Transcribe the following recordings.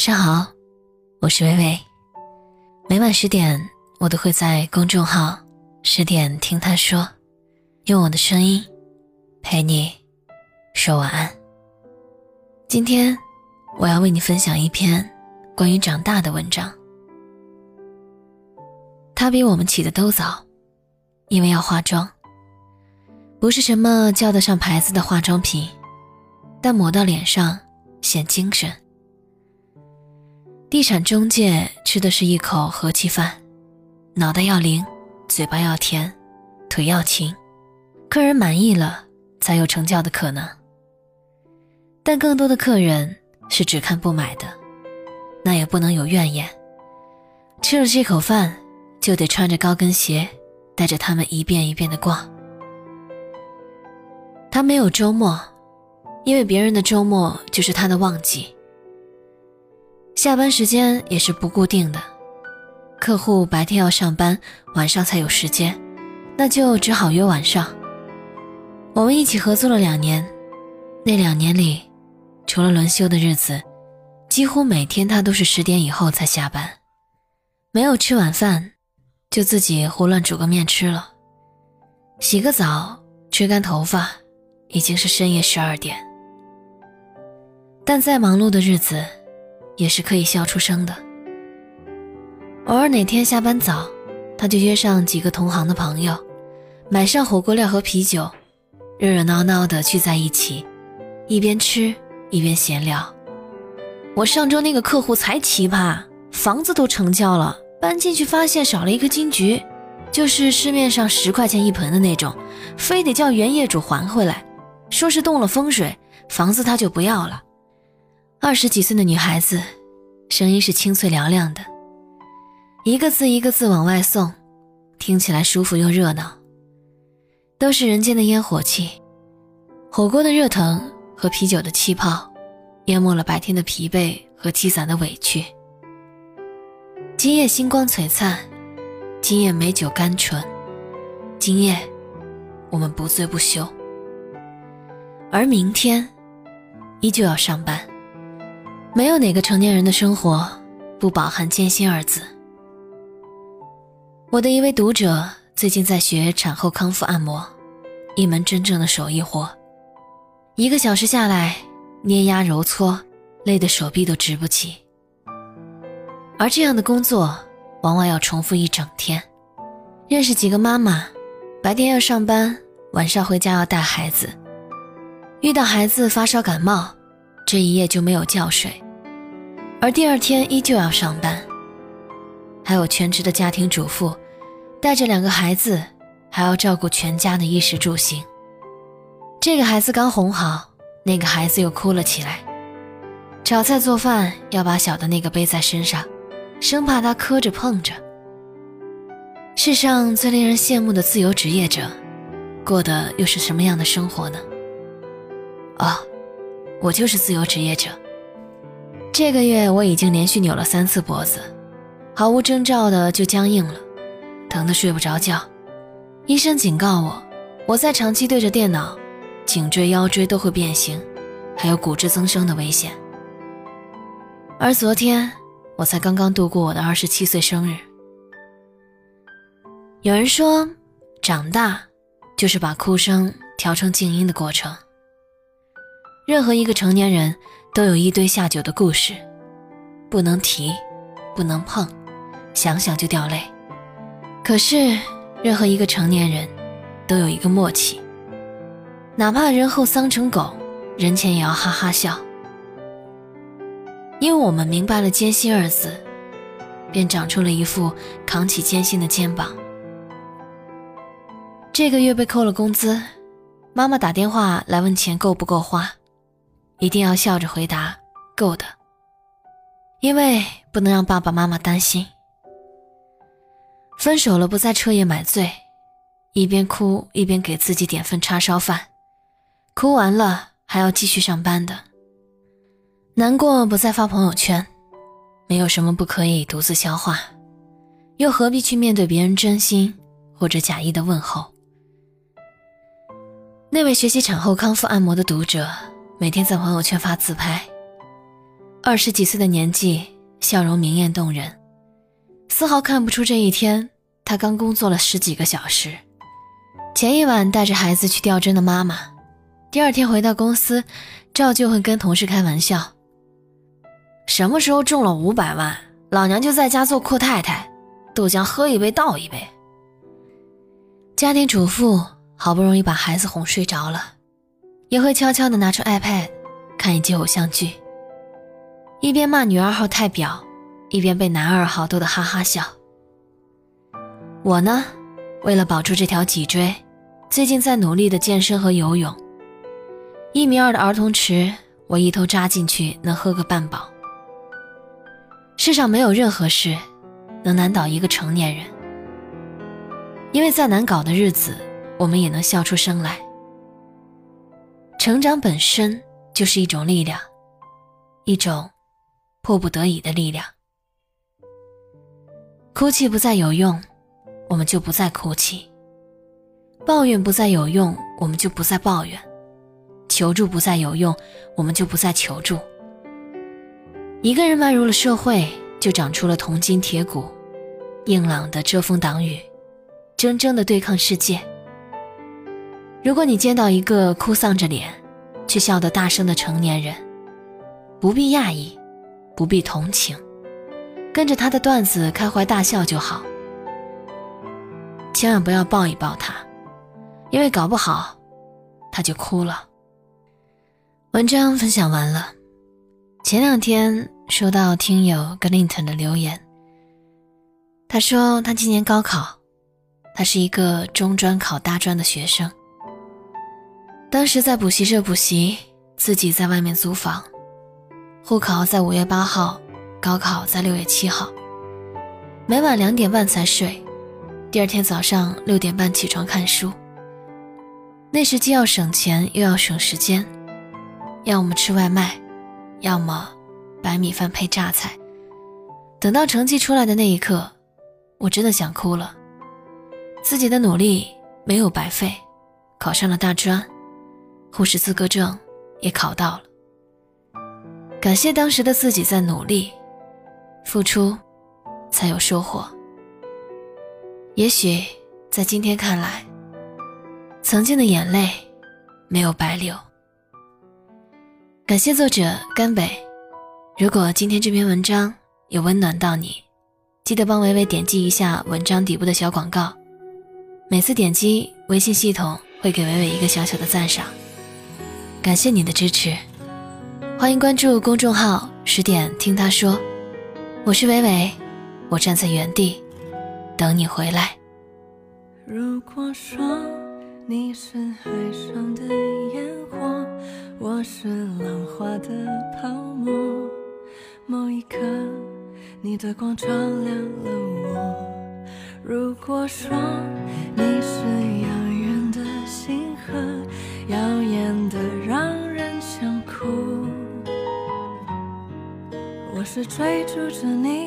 晚上好，我是微微。每晚十点，我都会在公众号“十点听他说”，用我的声音陪你说晚安。今天我要为你分享一篇关于长大的文章。他比我们起的都早，因为要化妆，不是什么叫得上牌子的化妆品，但抹到脸上显精神。地产中介吃的是一口和气饭，脑袋要灵，嘴巴要甜，腿要勤，客人满意了才有成交的可能。但更多的客人是只看不买的，那也不能有怨言。吃了这口饭，就得穿着高跟鞋，带着他们一遍一遍的逛。他没有周末，因为别人的周末就是他的旺季。下班时间也是不固定的，客户白天要上班，晚上才有时间，那就只好约晚上。我们一起合作了两年，那两年里，除了轮休的日子，几乎每天他都是十点以后才下班，没有吃晚饭，就自己胡乱煮个面吃了，洗个澡，吹干头发，已经是深夜十二点。但再忙碌的日子。也是可以笑出声的。偶尔哪天下班早，他就约上几个同行的朋友，买上火锅料和啤酒，热热闹闹的聚在一起，一边吃一边闲聊。我上周那个客户才奇葩，房子都成交了，搬进去发现少了一颗金桔，就是市面上十块钱一盆的那种，非得叫原业主还回来，说是动了风水，房子他就不要了。二十几岁的女孩子，声音是清脆嘹亮的，一个字一个字往外送，听起来舒服又热闹。都是人间的烟火气，火锅的热腾和啤酒的气泡，淹没了白天的疲惫和积攒的委屈。今夜星光璀璨，今夜美酒甘醇，今夜我们不醉不休。而明天，依旧要上班。没有哪个成年人的生活不饱含艰辛二字。我的一位读者最近在学产后康复按摩，一门真正的手艺活，一个小时下来，捏压揉搓，累得手臂都直不起。而这样的工作往往要重复一整天。认识几个妈妈，白天要上班，晚上回家要带孩子，遇到孩子发烧感冒。这一夜就没有觉睡，而第二天依旧要上班。还有全职的家庭主妇，带着两个孩子，还要照顾全家的衣食住行。这个孩子刚哄好，那个孩子又哭了起来。炒菜做饭要把小的那个背在身上，生怕他磕着碰着。世上最令人羡慕的自由职业者，过的又是什么样的生活呢？哦。我就是自由职业者。这个月我已经连续扭了三次脖子，毫无征兆的就僵硬了，疼得睡不着觉。医生警告我，我再长期对着电脑，颈椎、腰椎都会变形，还有骨质增生的危险。而昨天我才刚刚度过我的二十七岁生日。有人说，长大就是把哭声调成静音的过程。任何一个成年人都有一堆下酒的故事，不能提，不能碰，想想就掉泪。可是，任何一个成年人都有一个默契，哪怕人后丧成狗，人前也要哈哈笑。因为我们明白了“艰辛”二字，便长出了一副扛起艰辛的肩膀。这个月被扣了工资，妈妈打电话来问钱够不够花。一定要笑着回答，够的。因为不能让爸爸妈妈担心。分手了，不再彻夜买醉，一边哭一边给自己点份叉烧饭，哭完了还要继续上班的。难过不再发朋友圈，没有什么不可以独自消化，又何必去面对别人真心或者假意的问候？那位学习产后康复按摩的读者。每天在朋友圈发自拍，二十几岁的年纪，笑容明艳动人，丝毫看不出这一天他刚工作了十几个小时。前一晚带着孩子去吊针的妈妈，第二天回到公司，照旧会跟同事开玩笑：“什么时候中了五百万，老娘就在家做阔太太，豆浆喝一杯倒一杯。”家庭主妇好不容易把孩子哄睡着了，也会悄悄地拿出 iPad 看一集偶像剧，一边骂女二号太婊，一边被男二号逗得哈哈笑。我呢？为了保住这条脊椎，最近在努力的健身和游泳。一米二的儿童池，我一头扎进去能喝个半饱。世上没有任何事能难倒一个成年人，因为再难搞的日子，我们也能笑出声来。成长本身就是一种力量，一种迫不得已的力量。哭泣不再有用。我们就不再哭泣，抱怨不再有用，我们就不再抱怨；求助不再有用，我们就不再求助。一个人迈入了社会，就长出了铜筋铁骨，硬朗的遮风挡雨，铮铮的对抗世界。如果你见到一个哭丧着脸却笑得大声的成年人，不必讶异，不必同情，跟着他的段子开怀大笑就好。千万不要抱一抱他，因为搞不好他就哭了。文章分享完了，前两天收到听友 Glinton 的留言，他说他今年高考，他是一个中专考大专的学生，当时在补习社补习，自己在外面租房，户考在五月八号，高考在六月七号，每晚两点半才睡。第二天早上六点半起床看书。那时既要省钱又要省时间，要么吃外卖，要么白米饭配榨菜。等到成绩出来的那一刻，我真的想哭了。自己的努力没有白费，考上了大专，护士资格证也考到了。感谢当时的自己在努力，付出，才有收获。也许在今天看来，曾经的眼泪没有白流。感谢作者甘北。如果今天这篇文章有温暖到你，记得帮维维点击一下文章底部的小广告。每次点击，微信系统会给维维一个小小的赞赏。感谢你的支持，欢迎关注公众号“十点听他说”。我是伟伟，我站在原地。等你回来。如果说你是海上的烟火，我是浪花的泡沫，某一刻你的光照亮了我。如果说你追逐着你。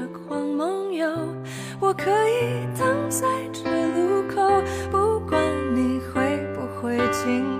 的狂梦游，我可以等在这路口，不管你会不会经过。